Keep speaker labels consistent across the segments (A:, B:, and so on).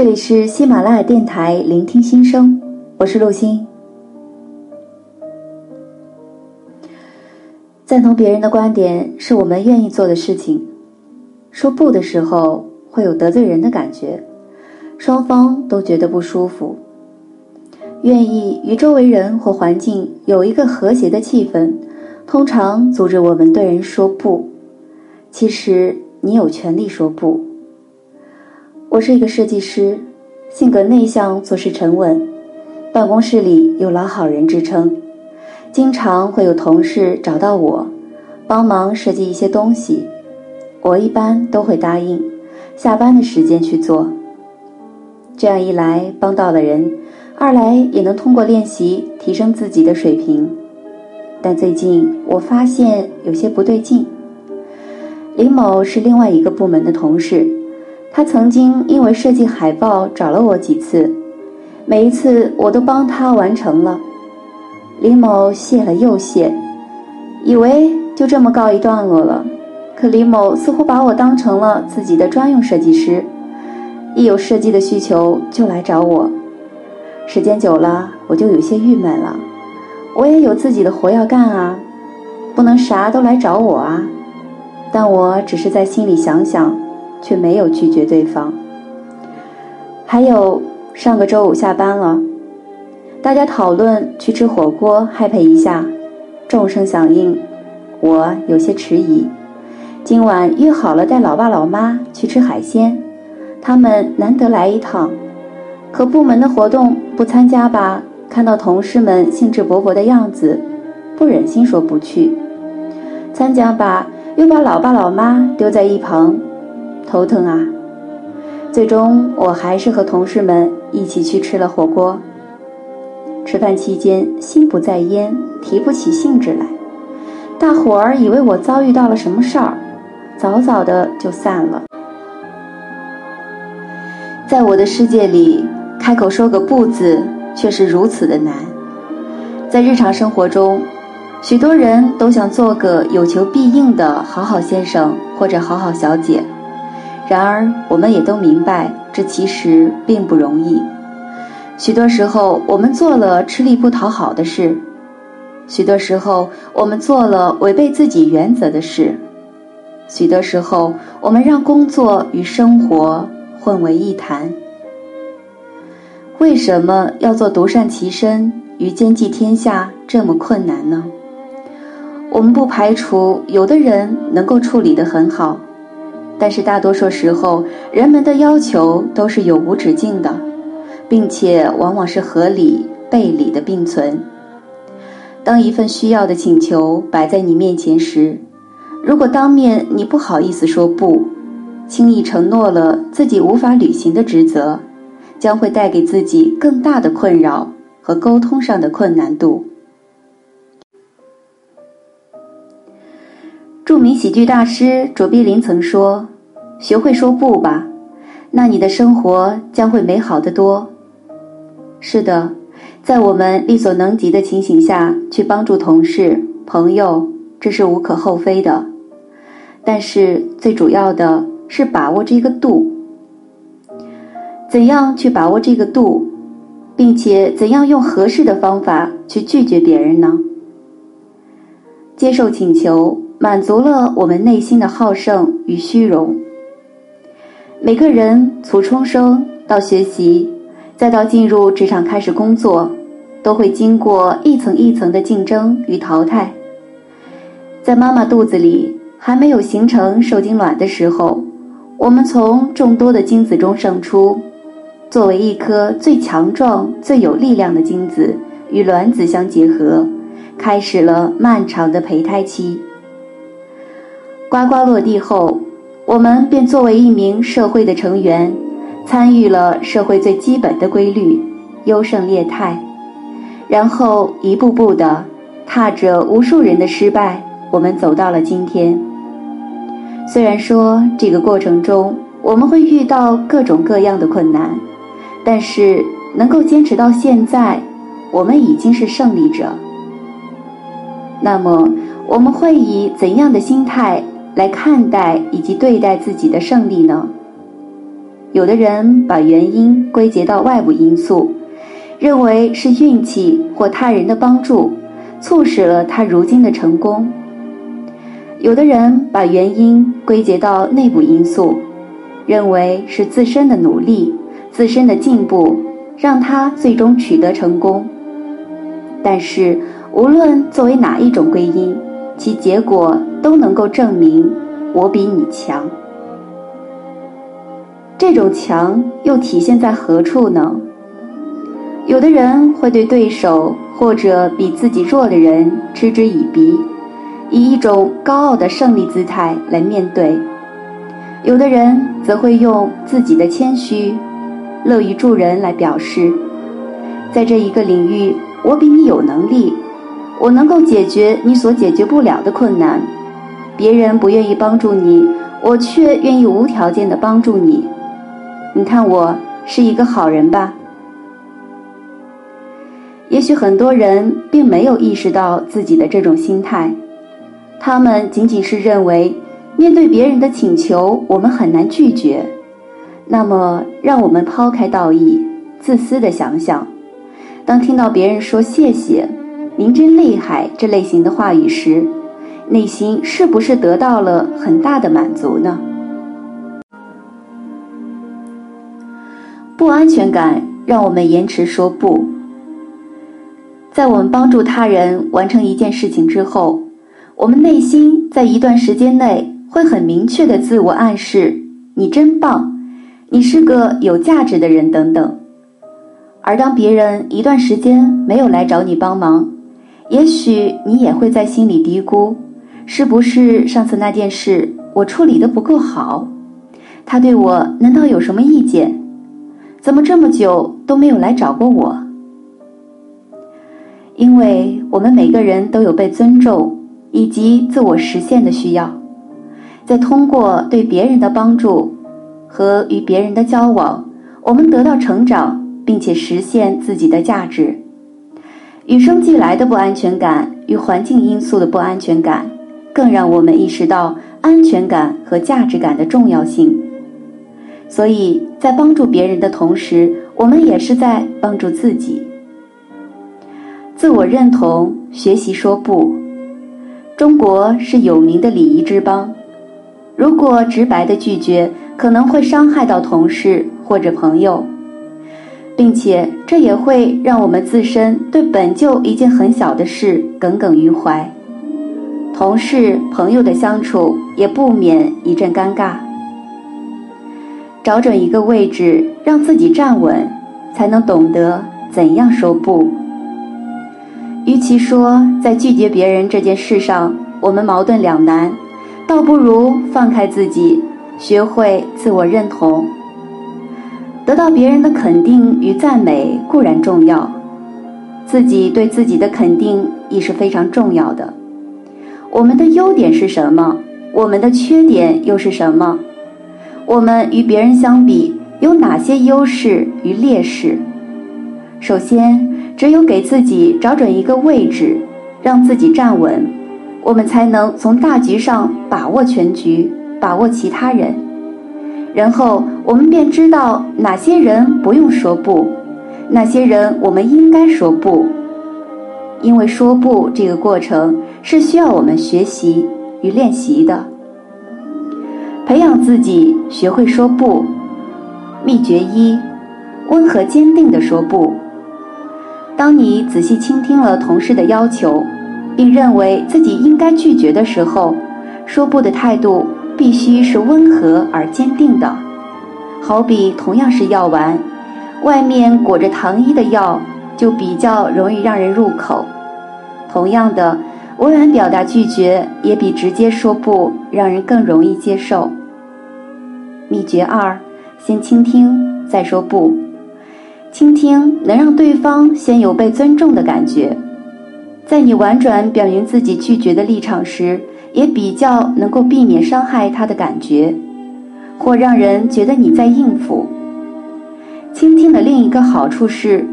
A: 这里是喜马拉雅电台，聆听心声，我是陆欣。赞同别人的观点是我们愿意做的事情。说不的时候，会有得罪人的感觉，双方都觉得不舒服。愿意与周围人或环境有一个和谐的气氛，通常阻止我们对人说不。其实你有权利说不。我是一个设计师，性格内向，做事沉稳，办公室里有老好人之称。经常会有同事找到我，帮忙设计一些东西，我一般都会答应，下班的时间去做。这样一来，帮到了人，二来也能通过练习提升自己的水平。但最近我发现有些不对劲。林某是另外一个部门的同事，他曾经因为设计海报找了我几次，每一次我都帮他完成了。李某谢了又谢，以为就这么告一段落了。可李某似乎把我当成了自己的专用设计师，一有设计的需求就来找我。时间久了，我就有些郁闷了。我也有自己的活要干啊，不能啥都来找我啊。但我只是在心里想想，却没有拒绝对方。还有上个周五下班了。大家讨论去吃火锅，happy 一下，众声响应，我有些迟疑。今晚约好了带老爸老妈去吃海鲜，他们难得来一趟，可部门的活动不参加吧？看到同事们兴致勃勃的样子，不忍心说不去；参加吧，又把老爸老妈丢在一旁，头疼啊。最终，我还是和同事们一起去吃了火锅。吃饭期间，心不在焉，提不起兴致来。大伙儿以为我遭遇到了什么事儿，早早的就散了。在我的世界里，开口说个不字，却是如此的难。在日常生活中，许多人都想做个有求必应的好好先生或者好好小姐，然而我们也都明白，这其实并不容易。许多时候，我们做了吃力不讨好的事；许多时候，我们做了违背自己原则的事；许多时候，我们让工作与生活混为一谈。为什么要做独善其身与兼济天下这么困难呢？我们不排除有的人能够处理得很好，但是大多数时候，人们的要求都是永无止境的。并且往往是合理背理的并存。当一份需要的请求摆在你面前时，如果当面你不好意思说不，轻易承诺了自己无法履行的职责，将会带给自己更大的困扰和沟通上的困难度。著名喜剧大师卓别林曾说：“学会说不吧，那你的生活将会美好的多。”是的，在我们力所能及的情形下去帮助同事、朋友，这是无可厚非的。但是最主要的是把握这个度。怎样去把握这个度，并且怎样用合适的方法去拒绝别人呢？接受请求，满足了我们内心的好胜与虚荣。每个人从出生到学习。再到进入职场开始工作，都会经过一层一层的竞争与淘汰。在妈妈肚子里还没有形成受精卵的时候，我们从众多的精子中胜出，作为一颗最强壮、最有力量的精子，与卵子相结合，开始了漫长的胚胎期。呱呱落地后，我们便作为一名社会的成员。参与了社会最基本的规律，优胜劣汰，然后一步步的踏着无数人的失败，我们走到了今天。虽然说这个过程中我们会遇到各种各样的困难，但是能够坚持到现在，我们已经是胜利者。那么我们会以怎样的心态来看待以及对待自己的胜利呢？有的人把原因归结到外部因素，认为是运气或他人的帮助，促使了他如今的成功；有的人把原因归结到内部因素，认为是自身的努力、自身的进步，让他最终取得成功。但是，无论作为哪一种归因，其结果都能够证明我比你强。这种强又体现在何处呢？有的人会对对手或者比自己弱的人嗤之以鼻，以一种高傲的胜利姿态来面对；有的人则会用自己的谦虚、乐于助人来表示，在这一个领域，我比你有能力，我能够解决你所解决不了的困难。别人不愿意帮助你，我却愿意无条件的帮助你。你看我是一个好人吧？也许很多人并没有意识到自己的这种心态，他们仅仅是认为面对别人的请求，我们很难拒绝。那么，让我们抛开道义，自私的想想，当听到别人说“谢谢”“您真厉害”这类型的话语时，内心是不是得到了很大的满足呢？不安全感让我们延迟说不。在我们帮助他人完成一件事情之后，我们内心在一段时间内会很明确的自我暗示：“你真棒，你是个有价值的人”等等。而当别人一段时间没有来找你帮忙，也许你也会在心里嘀咕：“是不是上次那件事我处理的不够好？他对我难道有什么意见？”怎么这么久都没有来找过我？因为我们每个人都有被尊重以及自我实现的需要，在通过对别人的帮助和与别人的交往，我们得到成长，并且实现自己的价值。与生俱来的不安全感与环境因素的不安全感，更让我们意识到安全感和价值感的重要性。所以在帮助别人的同时，我们也是在帮助自己。自我认同，学习说不。中国是有名的礼仪之邦，如果直白的拒绝，可能会伤害到同事或者朋友，并且这也会让我们自身对本就一件很小的事耿耿于怀。同事朋友的相处也不免一阵尴尬。找准一个位置，让自己站稳，才能懂得怎样说不。与其说在拒绝别人这件事上我们矛盾两难，倒不如放开自己，学会自我认同。得到别人的肯定与赞美固然重要，自己对自己的肯定亦是非常重要的。我们的优点是什么？我们的缺点又是什么？我们与别人相比有哪些优势与劣势？首先，只有给自己找准一个位置，让自己站稳，我们才能从大局上把握全局，把握其他人。然后，我们便知道哪些人不用说不，哪些人我们应该说不。因为说不这个过程是需要我们学习与练习的。培养自己学会说不，秘诀一：温和坚定地说不。当你仔细倾听了同事的要求，并认为自己应该拒绝的时候，说不的态度必须是温和而坚定的。好比同样是药丸，外面裹着糖衣的药就比较容易让人入口。同样的，委婉表达拒绝也比直接说不让人更容易接受。秘诀二：先倾听，再说不。倾听能让对方先有被尊重的感觉，在你婉转表明自己拒绝的立场时，也比较能够避免伤害他的感觉，或让人觉得你在应付。倾听的另一个好处是，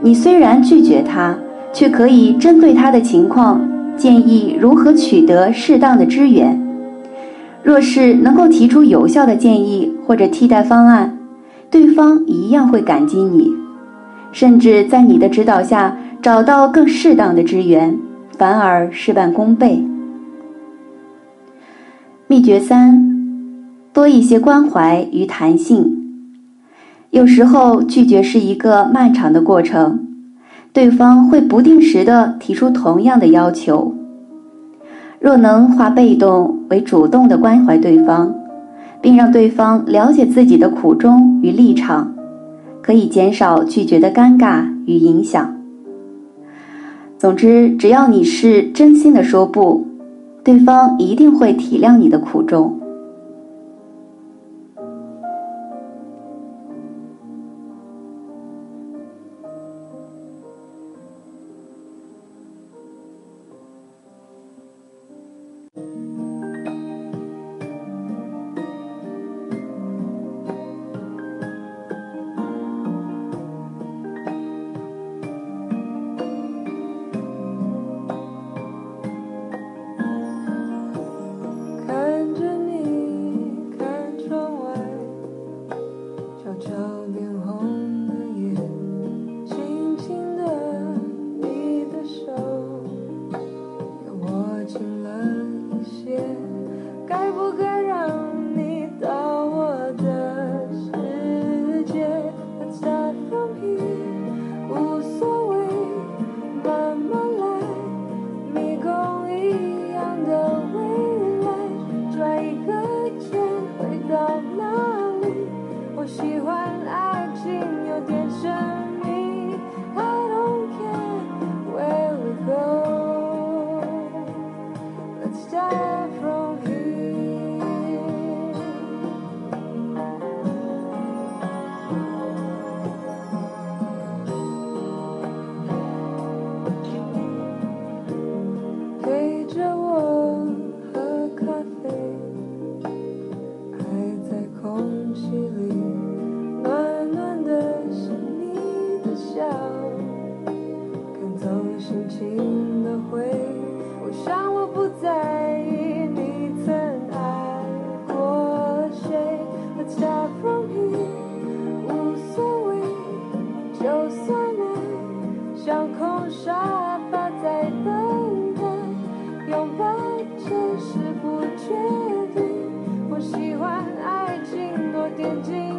A: 你虽然拒绝他，却可以针对他的情况建议如何取得适当的支援。若是能够提出有效的建议或者替代方案，对方一样会感激你，甚至在你的指导下找到更适当的支援，反而事半功倍。秘诀三：多一些关怀与弹性。有时候拒绝是一个漫长的过程，对方会不定时的提出同样的要求。若能化被动为主动的关怀对方，并让对方了解自己的苦衷与立场，可以减少拒绝的尴尬与影响。总之，只要你是真心的说不。对方一定会体谅你的苦衷。
B: 隙里，
C: 暖暖的是你的笑，赶走了心情的灰。我想我不在意你曾
B: 爱
C: 过谁，Let's start from here，无所谓，就算你，像空沙发在等待，拥抱只是不觉。in you.